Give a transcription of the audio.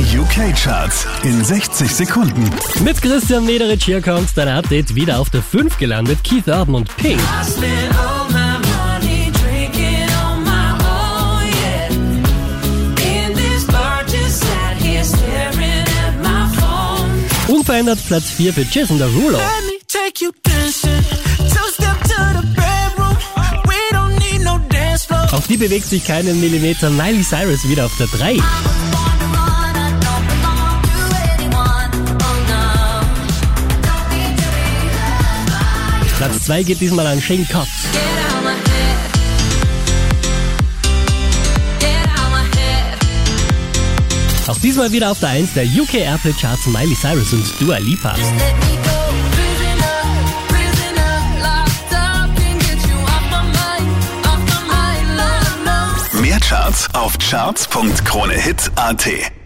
Die UK-Charts in 60 Sekunden. Mit Christian Mederich hier kommt dein Update wieder auf der 5 gelandet. Keith Urban und Pink. Unverändert Platz 4 für Jason Derulo. Auf die bewegt sich keinen Millimeter Miley Cyrus wieder auf der 3. Platz 2 geht diesmal an Shane Cox. Auch diesmal wieder auf der 1 der UK Airplay Charts Miley Cyrus und Dua Lipa. Mehr Charts auf charts.kronehit.at